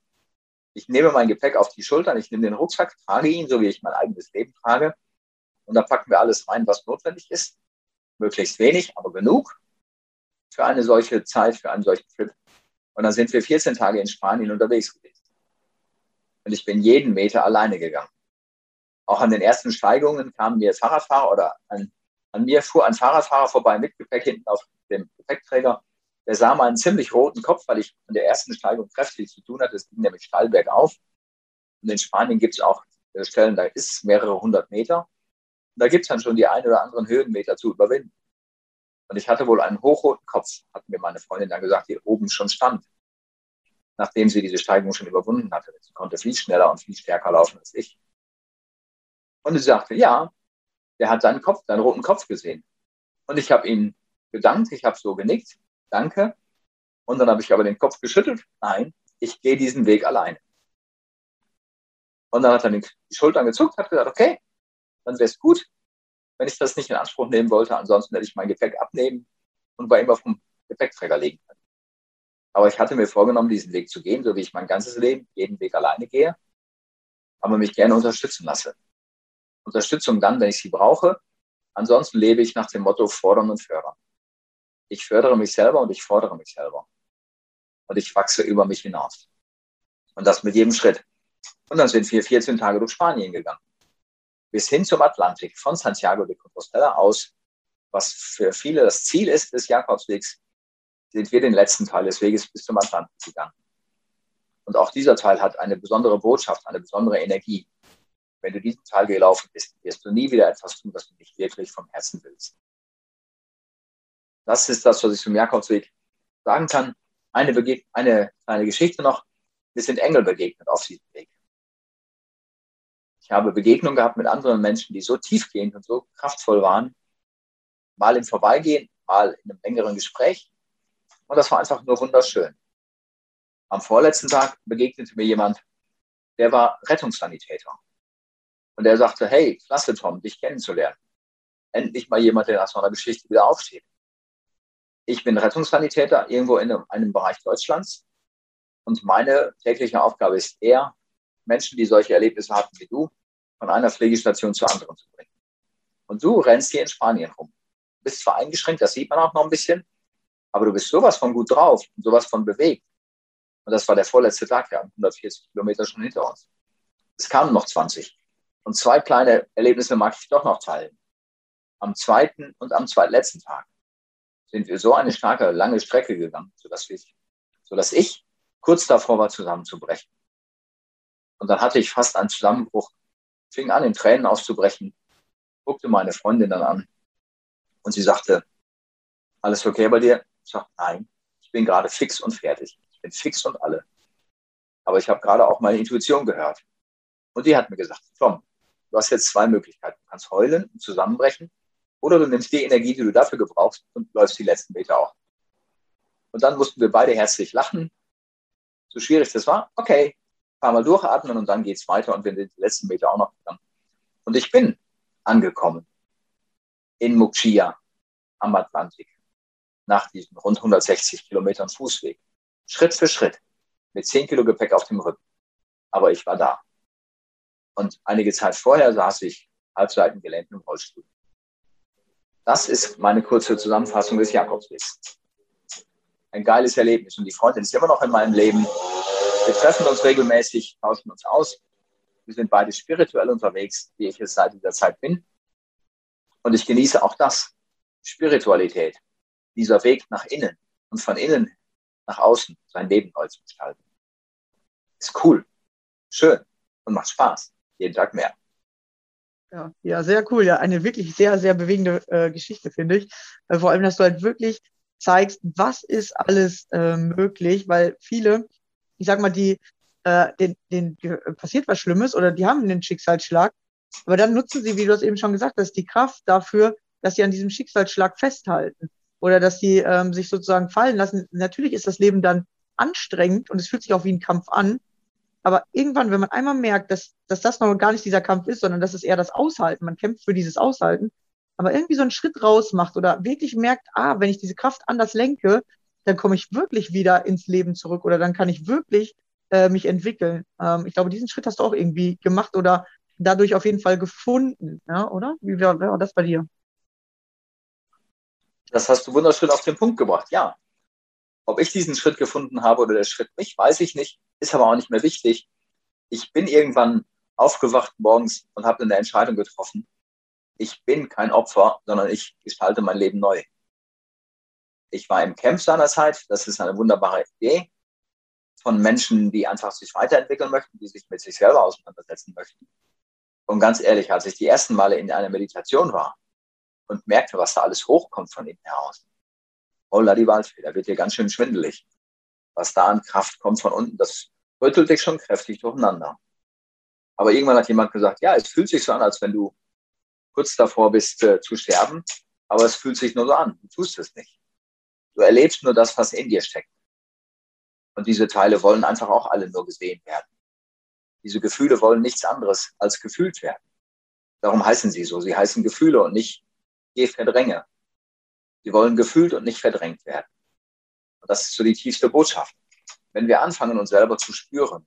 Ich nehme mein Gepäck auf die Schultern, ich nehme den Rucksack, trage ihn, so wie ich mein eigenes Leben trage. Und da packen wir alles rein, was notwendig ist. Möglichst wenig, aber genug für eine solche Zeit, für einen solchen Trip. Und dann sind wir 14 Tage in Spanien unterwegs gewesen. Und ich bin jeden Meter alleine gegangen. Auch an den ersten Steigungen kamen mir Fahrradfahrer oder an, an mir fuhr ein Fahrradfahrer vorbei mit Gepäck hinten auf dem Gepäckträger der sah meinen ziemlich roten Kopf, weil ich an der ersten Steigung kräftig zu tun hatte. Es ging nämlich steil bergauf. Und in Spanien gibt es auch äh, Stellen, da ist es mehrere hundert Meter. Und da gibt es dann schon die ein oder anderen Höhenmeter zu überwinden. Und ich hatte wohl einen hochroten Kopf, hat mir meine Freundin dann gesagt, die oben schon stand, nachdem sie diese Steigung schon überwunden hatte. Sie konnte viel schneller und viel stärker laufen als ich. Und sie sagte, ja, der hat deinen Kopf, deinen roten Kopf gesehen. Und ich habe ihm gedankt, ich habe so genickt danke. Und dann habe ich aber den Kopf geschüttelt. Nein, ich gehe diesen Weg alleine. Und dann hat er die Schultern gezuckt, hat gesagt, okay, dann wäre es gut, wenn ich das nicht in Anspruch nehmen wollte. Ansonsten hätte ich mein Gepäck abnehmen und bei ihm auf dem Gepäckträger legen können. Aber ich hatte mir vorgenommen, diesen Weg zu gehen, so wie ich mein ganzes Leben jeden Weg alleine gehe, aber mich gerne unterstützen lasse. Unterstützung dann, wenn ich sie brauche. Ansonsten lebe ich nach dem Motto fordern und fördern. Ich fördere mich selber und ich fordere mich selber. Und ich wachse über mich hinaus. Und das mit jedem Schritt. Und dann sind wir 14 Tage durch Spanien gegangen. Bis hin zum Atlantik, von Santiago de Compostela aus, was für viele das Ziel ist des Jakobswegs. sind wir den letzten Teil des Weges bis zum Atlantik gegangen. Und auch dieser Teil hat eine besondere Botschaft, eine besondere Energie. Wenn du diesen Teil gelaufen bist, wirst du nie wieder etwas tun, was du nicht wirklich vom Herzen willst. Das ist das, was ich zum Jakobsweg sagen kann. Eine, Bege eine kleine Geschichte noch. Wir sind Engel begegnet auf diesem Weg. Ich habe Begegnungen gehabt mit anderen Menschen, die so tiefgehend und so kraftvoll waren. Mal im Vorbeigehen, mal in einem längeren Gespräch. Und das war einfach nur wunderschön. Am vorletzten Tag begegnete mir jemand, der war Rettungssanitäter. Und der sagte, hey, klasse Tom, dich kennenzulernen. Endlich mal jemand, der nach so einer Geschichte wieder aufsteht. Ich bin Rettungssanitäter irgendwo in einem, einem Bereich Deutschlands. Und meine tägliche Aufgabe ist eher, Menschen, die solche Erlebnisse hatten wie du, von einer Pflegestation zur anderen zu bringen. Und du rennst hier in Spanien rum. Du bist zwar eingeschränkt, das sieht man auch noch ein bisschen, aber du bist sowas von gut drauf und sowas von bewegt. Und das war der vorletzte Tag, wir haben 140 Kilometer schon hinter uns. Es kamen noch 20. Und zwei kleine Erlebnisse mag ich doch noch teilen. Am zweiten und am zweitletzten Tag sind wir so eine starke, lange Strecke gegangen, sodass, wir, sodass ich kurz davor war, zusammenzubrechen. Und dann hatte ich fast einen Zusammenbruch, fing an, in Tränen auszubrechen, guckte meine Freundin dann an und sie sagte, alles okay bei dir? Ich sagte, nein, ich bin gerade fix und fertig. Ich bin fix und alle. Aber ich habe gerade auch meine Intuition gehört. Und die hat mir gesagt, Tom, du hast jetzt zwei Möglichkeiten. Du kannst heulen und zusammenbrechen oder du nimmst die Energie, die du dafür gebrauchst und läufst die letzten Meter auch. Und dann mussten wir beide herzlich lachen. So schwierig das war, okay, paar Mal durchatmen und dann geht es weiter und wir sind die letzten Meter auch noch gegangen. Und ich bin angekommen in Mukchia am Atlantik nach diesen rund 160 Kilometern Fußweg. Schritt für Schritt mit 10 Kilo Gepäck auf dem Rücken. Aber ich war da. Und einige Zeit vorher saß ich halbseitengelähmt im Rollstuhl. Das ist meine kurze Zusammenfassung des Jakobswegs. Ein geiles Erlebnis. Und die Freundin ist immer noch in meinem Leben. Wir treffen uns regelmäßig, tauschen uns aus. Wir sind beide spirituell unterwegs, wie ich es seit dieser Zeit bin. Und ich genieße auch das. Spiritualität dieser Weg nach innen und von innen nach außen sein Leben neu zu gestalten. Ist cool, schön und macht Spaß. Jeden Tag mehr. Ja, ja, sehr cool. Ja, eine wirklich sehr, sehr bewegende äh, Geschichte, finde ich. Äh, vor allem, dass du halt wirklich zeigst, was ist alles äh, möglich, weil viele, ich sag mal, die, äh, den, den passiert was Schlimmes oder die haben einen Schicksalsschlag, aber dann nutzen sie, wie du es eben schon gesagt hast, die Kraft dafür, dass sie an diesem Schicksalsschlag festhalten oder dass sie ähm, sich sozusagen fallen lassen. Natürlich ist das Leben dann anstrengend und es fühlt sich auch wie ein Kampf an. Aber irgendwann, wenn man einmal merkt, dass, dass das noch gar nicht dieser Kampf ist, sondern das ist eher das Aushalten, man kämpft für dieses Aushalten, aber irgendwie so einen Schritt raus macht oder wirklich merkt, ah, wenn ich diese Kraft anders lenke, dann komme ich wirklich wieder ins Leben zurück oder dann kann ich wirklich äh, mich entwickeln. Ähm, ich glaube, diesen Schritt hast du auch irgendwie gemacht oder dadurch auf jeden Fall gefunden, ja, oder? Wie war, war das bei dir? Das hast du wunderschön auf den Punkt gebracht, ja. Ob ich diesen Schritt gefunden habe oder der Schritt mich, weiß ich nicht, ist aber auch nicht mehr wichtig. Ich bin irgendwann aufgewacht morgens und habe eine Entscheidung getroffen. Ich bin kein Opfer, sondern ich gestalte mein Leben neu. Ich war im Camp seinerzeit. Das ist eine wunderbare Idee von Menschen, die einfach sich weiterentwickeln möchten, die sich mit sich selber auseinandersetzen möchten. Und ganz ehrlich, als ich die ersten Male in einer Meditation war, und merkte, was da alles hochkommt von innen heraus. Holla die Waldfee, da wird dir ganz schön schwindelig. Was da an Kraft kommt von unten, das rüttelt dich schon kräftig durcheinander. Aber irgendwann hat jemand gesagt, ja, es fühlt sich so an, als wenn du kurz davor bist äh, zu sterben, aber es fühlt sich nur so an. Du tust es nicht. Du erlebst nur das, was in dir steckt. Und diese Teile wollen einfach auch alle nur gesehen werden. Diese Gefühle wollen nichts anderes als gefühlt werden. Darum heißen sie so. Sie heißen Gefühle und nicht geh verdränge. Sie wollen gefühlt und nicht verdrängt werden. Und das ist so die tiefste Botschaft. Wenn wir anfangen, uns selber zu spüren,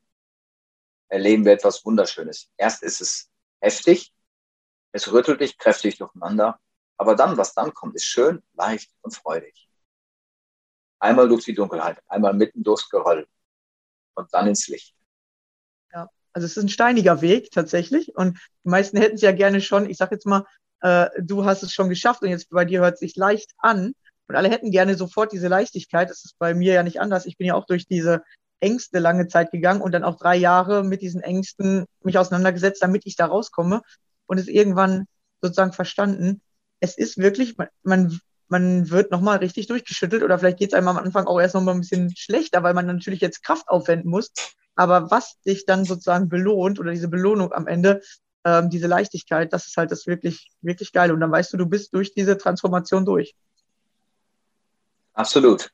erleben wir etwas Wunderschönes. Erst ist es heftig, es rüttelt dich kräftig durcheinander, aber dann, was dann kommt, ist schön, leicht und freudig. Einmal durch die Dunkelheit, einmal mitten durchs Geröll und dann ins Licht. Ja, also es ist ein steiniger Weg tatsächlich und die meisten hätten es ja gerne schon, ich sage jetzt mal, äh, du hast es schon geschafft und jetzt bei dir hört es sich leicht an. Und alle hätten gerne sofort diese Leichtigkeit. Das ist bei mir ja nicht anders. Ich bin ja auch durch diese Ängste lange Zeit gegangen und dann auch drei Jahre mit diesen Ängsten mich auseinandergesetzt, damit ich da rauskomme und es irgendwann sozusagen verstanden. Es ist wirklich, man, man wird nochmal richtig durchgeschüttelt oder vielleicht geht es einem am Anfang auch erst nochmal ein bisschen schlechter, weil man natürlich jetzt Kraft aufwenden muss. Aber was dich dann sozusagen belohnt oder diese Belohnung am Ende, ähm, diese Leichtigkeit, das ist halt das wirklich, wirklich geil. Und dann weißt du, du bist durch diese Transformation durch. Absolut.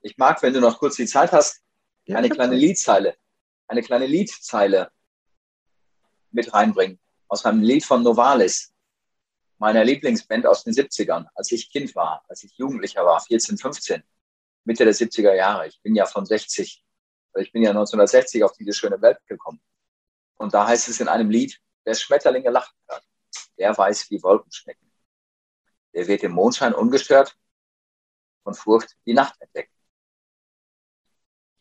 Ich mag, wenn du noch kurz die Zeit hast, ja, eine kleine Liedzeile, eine kleine Liedzeile mit reinbringen aus einem Lied von Novalis, meiner Lieblingsband aus den 70ern, als ich Kind war, als ich Jugendlicher war, 14, 15, Mitte der 70er Jahre. Ich bin ja von 60, ich bin ja 1960 auf diese schöne Welt gekommen. Und da heißt es in einem Lied, wer Schmetterlinge lachen hört, der weiß, wie Wolken schmecken. Der wird im Mondschein ungestört von Furcht die Nacht entdecken.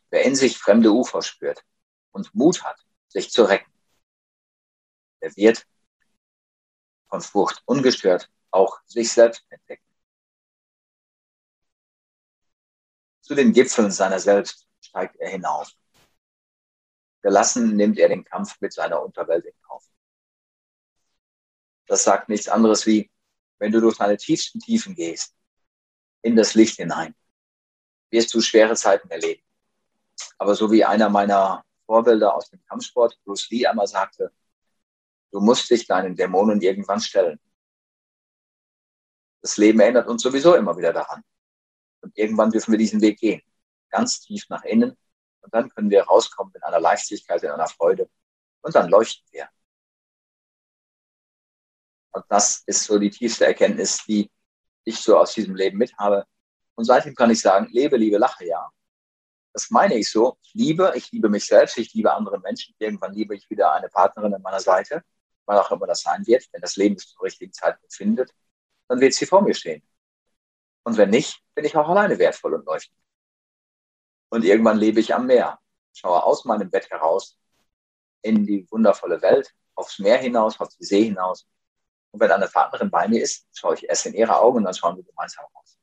Wer in sich fremde Ufer spürt und Mut hat, sich zu recken, der wird von Furcht ungestört auch sich selbst entdecken. Zu den Gipfeln seiner selbst steigt er hinauf. Gelassen nimmt er den Kampf mit seiner Unterwelt in Kauf. Das sagt nichts anderes wie, wenn du durch deine tiefsten Tiefen gehst, in das Licht hinein, wirst du schwere Zeiten erleben. Aber so wie einer meiner Vorbilder aus dem Kampfsport, Bruce Lee, einmal sagte, du musst dich deinen Dämonen irgendwann stellen. Das Leben erinnert uns sowieso immer wieder daran. Und irgendwann dürfen wir diesen Weg gehen. Ganz tief nach innen. Und dann können wir rauskommen in einer Leichtigkeit, in einer Freude. Und dann leuchten wir. Und das ist so die tiefste Erkenntnis, die ich so aus diesem Leben mit habe. Und seitdem kann ich sagen, lebe, liebe, lache, ja. Das meine ich so. Liebe, ich liebe mich selbst, ich liebe andere Menschen. Irgendwann liebe ich wieder eine Partnerin an meiner Seite, wann auch immer das sein wird. Wenn das Leben es zur richtigen Zeit findet, dann wird sie vor mir stehen. Und wenn nicht, bin ich auch alleine wertvoll und leuchtend. Und irgendwann lebe ich am Meer, schaue aus meinem Bett heraus in die wundervolle Welt, aufs Meer hinaus, auf die See hinaus. Und wenn eine Partnerin bei mir ist, schaue ich erst in ihre Augen und dann schauen wir gemeinsam raus.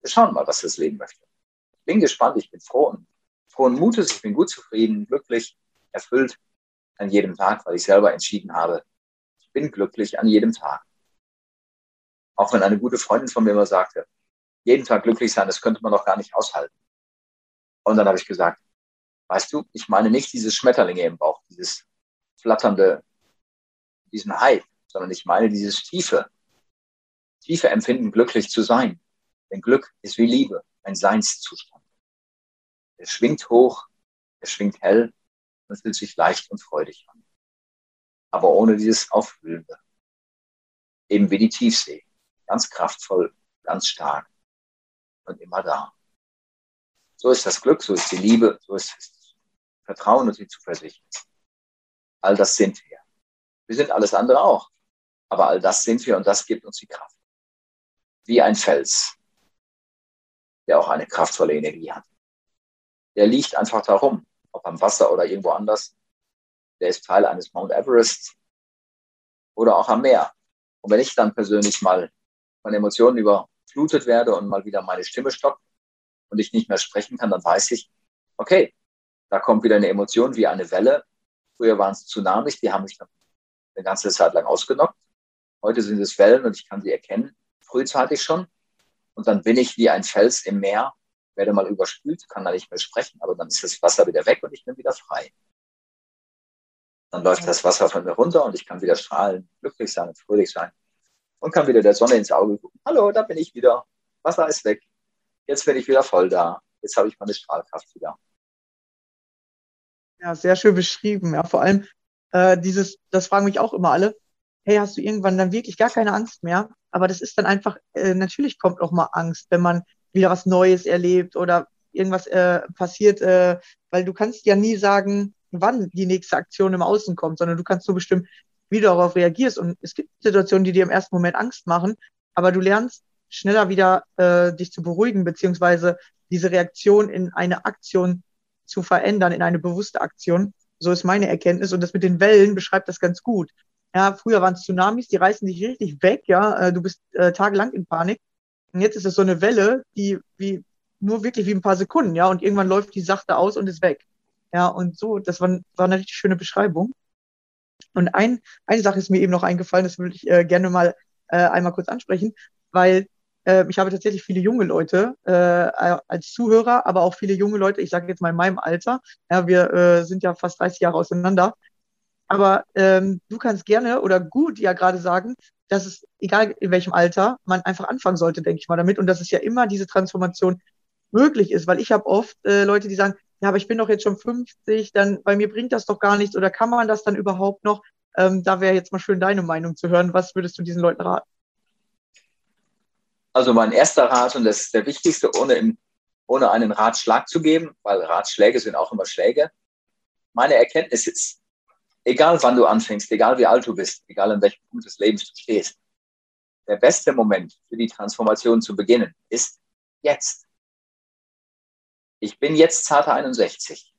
Wir schauen mal, was das Leben möchte. Ich bin gespannt, ich bin froh und frohen Mutes, ich bin gut zufrieden, glücklich, erfüllt an jedem Tag, weil ich selber entschieden habe, bin glücklich an jedem Tag. Auch wenn eine gute Freundin von mir immer sagte, jeden Tag glücklich sein, das könnte man doch gar nicht aushalten. Und dann habe ich gesagt, weißt du, ich meine nicht dieses Schmetterlinge im Bauch, dieses flatternde, diesen Hype, sondern ich meine dieses tiefe, tiefe Empfinden, glücklich zu sein. Denn Glück ist wie Liebe, ein Seinszustand. Es schwingt hoch, es schwingt hell und fühlt sich leicht und freudig an. Aber ohne dieses Aufwühlende. Eben wie die Tiefsee ganz kraftvoll, ganz stark und immer da. So ist das Glück, so ist die Liebe, so ist das Vertrauen und die Zuversicht. All das sind wir. Wir sind alles andere auch. Aber all das sind wir und das gibt uns die Kraft. Wie ein Fels, der auch eine kraftvolle Energie hat. Der liegt einfach darum, ob am Wasser oder irgendwo anders. Der ist Teil eines Mount Everest oder auch am Meer. Und wenn ich dann persönlich mal von Emotionen überflutet werde und mal wieder meine Stimme stoppt und ich nicht mehr sprechen kann, dann weiß ich, okay, da kommt wieder eine Emotion wie eine Welle. Früher waren es Tsunamis, die haben mich dann eine ganze Zeit lang ausgenockt. Heute sind es Wellen und ich kann sie erkennen, frühzeitig schon. Und dann bin ich wie ein Fels im Meer, werde mal überspült, kann da nicht mehr sprechen, aber dann ist das Wasser wieder weg und ich bin wieder frei. Dann läuft das Wasser von mir runter und ich kann wieder strahlen, glücklich sein fröhlich sein und kann wieder der Sonne ins Auge gucken. Hallo, da bin ich wieder. Wasser ist weg. Jetzt bin ich wieder voll da. Jetzt habe ich meine Strahlkraft wieder. Ja, sehr schön beschrieben. Ja, vor allem äh, dieses, das fragen mich auch immer alle. Hey, hast du irgendwann dann wirklich gar keine Angst mehr? Aber das ist dann einfach, äh, natürlich kommt auch mal Angst, wenn man wieder was Neues erlebt oder irgendwas äh, passiert, äh, weil du kannst ja nie sagen, wann die nächste Aktion im Außen kommt, sondern du kannst so bestimmen, wie du darauf reagierst. Und es gibt Situationen, die dir im ersten Moment Angst machen, aber du lernst schneller wieder äh, dich zu beruhigen, beziehungsweise diese Reaktion in eine Aktion zu verändern, in eine bewusste Aktion. So ist meine Erkenntnis. Und das mit den Wellen beschreibt das ganz gut. Ja, früher waren es Tsunamis, die reißen dich richtig weg, ja. Äh, du bist äh, tagelang in Panik. Und jetzt ist es so eine Welle, die wie nur wirklich wie ein paar Sekunden, ja, und irgendwann läuft die sachte aus und ist weg. Ja, und so, das war, war eine richtig schöne Beschreibung. Und ein, eine Sache ist mir eben noch eingefallen, das würde ich äh, gerne mal äh, einmal kurz ansprechen, weil äh, ich habe tatsächlich viele junge Leute äh, als Zuhörer, aber auch viele junge Leute, ich sage jetzt mal in meinem Alter, ja, wir äh, sind ja fast 30 Jahre auseinander, aber ähm, du kannst gerne oder gut ja gerade sagen, dass es, egal in welchem Alter, man einfach anfangen sollte, denke ich mal, damit. Und dass es ja immer diese Transformation möglich ist, weil ich habe oft äh, Leute, die sagen, ja, aber ich bin doch jetzt schon 50, dann bei mir bringt das doch gar nichts oder kann man das dann überhaupt noch? Ähm, da wäre jetzt mal schön deine Meinung zu hören. Was würdest du diesen Leuten raten? Also mein erster Rat, und das ist der wichtigste, ohne, im, ohne einen Ratschlag zu geben, weil Ratschläge sind auch immer Schläge. Meine Erkenntnis ist, egal wann du anfängst, egal wie alt du bist, egal in welchem Punkt des Lebens du stehst, der beste Moment für die Transformation zu beginnen ist jetzt. Ich bin jetzt zarte 61,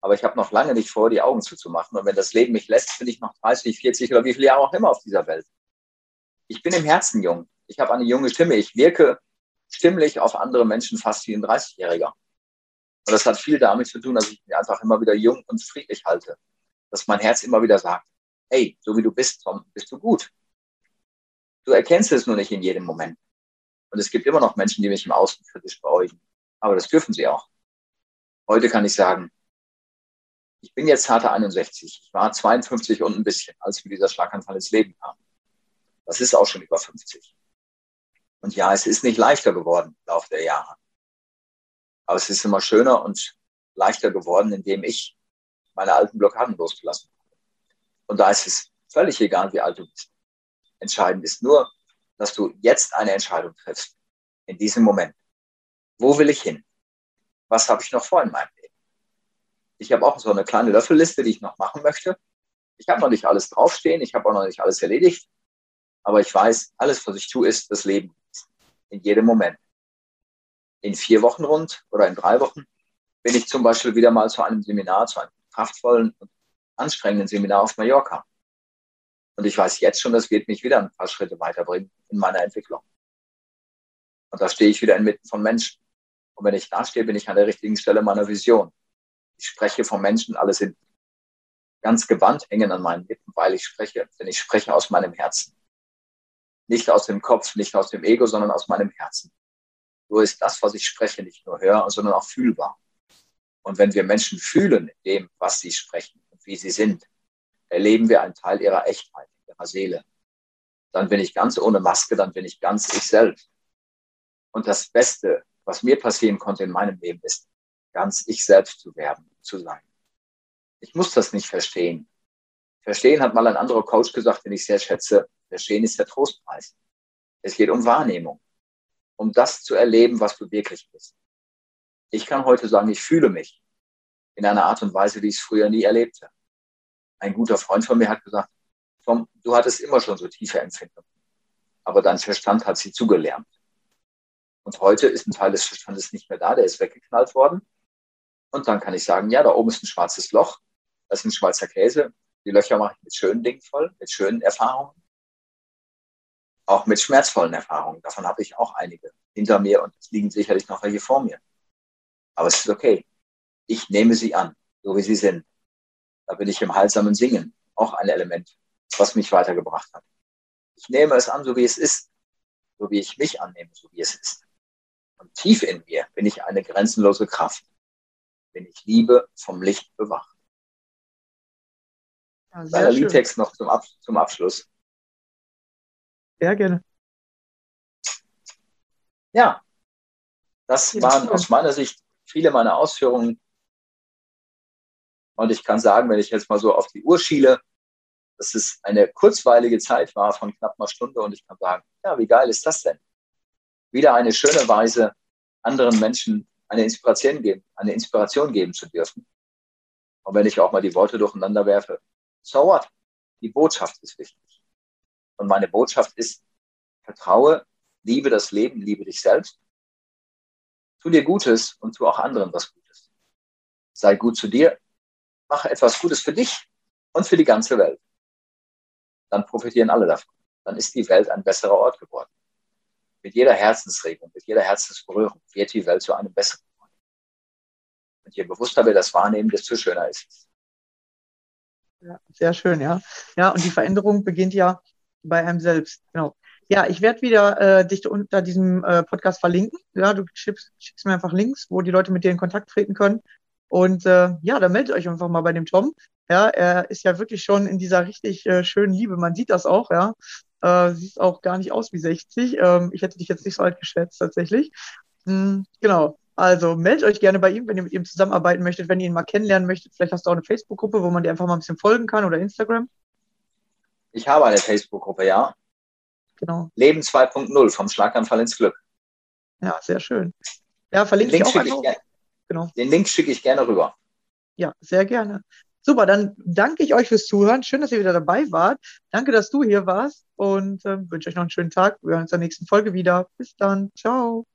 aber ich habe noch lange nicht vor, die Augen zuzumachen. Und wenn das Leben mich lässt, bin ich noch 30, 40 oder wie viele Jahre auch immer auf dieser Welt. Ich bin im Herzen jung. Ich habe eine junge Stimme. Ich wirke stimmlich auf andere Menschen fast wie ein 30-Jähriger. Und das hat viel damit zu tun, dass ich mich einfach immer wieder jung und friedlich halte dass mein Herz immer wieder sagt, hey, so wie du bist, Tom, bist du gut. Du erkennst es nur nicht in jedem Moment. Und es gibt immer noch Menschen, die mich im Außen kritisch beäugen. Aber das dürfen sie auch. Heute kann ich sagen, ich bin jetzt harte 61. Ich war 52 und ein bisschen, als mir dieser Schlaganfall ins Leben kam. Das ist auch schon über 50. Und ja, es ist nicht leichter geworden im Laufe der Jahre. Aber es ist immer schöner und leichter geworden, indem ich meine alten Blockaden losgelassen Und da ist es völlig egal, wie alt du bist. Entscheidend ist nur, dass du jetzt eine Entscheidung triffst. In diesem Moment. Wo will ich hin? Was habe ich noch vor in meinem Leben? Ich habe auch so eine kleine Löffelliste, die ich noch machen möchte. Ich habe noch nicht alles draufstehen, ich habe auch noch nicht alles erledigt. Aber ich weiß, alles, was ich tue, ist das Leben. In jedem Moment. In vier Wochen rund oder in drei Wochen bin ich zum Beispiel wieder mal zu einem Seminar, zu einem kraftvollen und anstrengenden Seminar auf Mallorca. Und ich weiß jetzt schon, das wird mich wieder ein paar Schritte weiterbringen in meiner Entwicklung. Und da stehe ich wieder inmitten von Menschen. Und wenn ich da stehe, bin ich an der richtigen Stelle meiner Vision. Ich spreche von Menschen, alle sind ganz gewandt, hängen an meinen Lippen, weil ich spreche. Denn ich spreche aus meinem Herzen. Nicht aus dem Kopf, nicht aus dem Ego, sondern aus meinem Herzen. So ist das, was ich spreche, nicht nur hör, sondern auch fühlbar. Und wenn wir Menschen fühlen in dem, was sie sprechen und wie sie sind, erleben wir einen Teil ihrer Echtheit, ihrer Seele. Dann bin ich ganz ohne Maske, dann bin ich ganz ich selbst. Und das Beste, was mir passieren konnte in meinem Leben, ist, ganz ich selbst zu werden, zu sein. Ich muss das nicht verstehen. Verstehen hat mal ein anderer Coach gesagt, den ich sehr schätze. Verstehen ist der Trostpreis. Es geht um Wahrnehmung, um das zu erleben, was du wirklich bist. Ich kann heute sagen, ich fühle mich in einer Art und Weise, wie ich es früher nie erlebte. Ein guter Freund von mir hat gesagt, Tom, du hattest immer schon so tiefe Empfindungen, aber dein Verstand hat sie zugelernt. Und heute ist ein Teil des Verstandes nicht mehr da, der ist weggeknallt worden. Und dann kann ich sagen, ja, da oben ist ein schwarzes Loch, das ist ein schwarzer Käse. Die Löcher mache ich mit schönen Dingen voll, mit schönen Erfahrungen. Auch mit schmerzvollen Erfahrungen. Davon habe ich auch einige hinter mir und es liegen sicherlich noch welche vor mir. Aber es ist okay. Ich nehme sie an, so wie sie sind. Da bin ich im heilsamen Singen, auch ein Element, was mich weitergebracht hat. Ich nehme es an, so wie es ist, so wie ich mich annehme, so wie es ist. Und tief in mir bin ich eine grenzenlose Kraft. Bin ich Liebe vom Licht bewacht. Ja, Kleiner Liedtext noch zum, Ab zum Abschluss. Sehr gerne. Ja, das waren aus meiner Sicht viele meiner Ausführungen. Und ich kann sagen, wenn ich jetzt mal so auf die Uhr schiele, dass es eine kurzweilige Zeit war von knapp einer Stunde und ich kann sagen, ja, wie geil ist das denn? Wieder eine schöne Weise, anderen Menschen eine Inspiration geben, eine Inspiration geben zu dürfen. Und wenn ich auch mal die Worte durcheinander werfe, so what? Die Botschaft ist wichtig. Und meine Botschaft ist, vertraue, liebe das Leben, liebe dich selbst Tu dir Gutes und tu auch anderen was Gutes. Sei gut zu dir, mache etwas Gutes für dich und für die ganze Welt. Dann profitieren alle davon. Dann ist die Welt ein besserer Ort geworden. Mit jeder Herzensregung, mit jeder Herzensberührung wird die Welt zu einem besseren Ort. Und je bewusster wir das wahrnehmen, desto schöner ist es. Ja, sehr schön, ja. Ja, und die Veränderung beginnt ja bei einem selbst. Genau. Ja, ich werde wieder äh, dich unter diesem äh, Podcast verlinken. Ja, du schickst, schickst, mir einfach Links, wo die Leute mit dir in Kontakt treten können. Und äh, ja, dann meldet euch einfach mal bei dem Tom. Ja, er ist ja wirklich schon in dieser richtig äh, schönen Liebe. Man sieht das auch, ja. Äh, siehst auch gar nicht aus wie 60. Ähm, ich hätte dich jetzt nicht so alt geschätzt, tatsächlich. Mhm, genau. Also meldet euch gerne bei ihm, wenn ihr mit ihm zusammenarbeiten möchtet, wenn ihr ihn mal kennenlernen möchtet. Vielleicht hast du auch eine Facebook-Gruppe, wo man dir einfach mal ein bisschen folgen kann oder Instagram. Ich habe eine Facebook-Gruppe, ja. Genau. Leben 2.0 vom Schlaganfall ins Glück. Ja, sehr schön. Ja, verlinke ich auch einfach. Ich genau. Den Link schicke ich gerne rüber. Ja, sehr gerne. Super, dann danke ich euch fürs Zuhören. Schön, dass ihr wieder dabei wart. Danke, dass du hier warst und äh, wünsche euch noch einen schönen Tag. Wir hören uns in der nächsten Folge wieder. Bis dann. Ciao.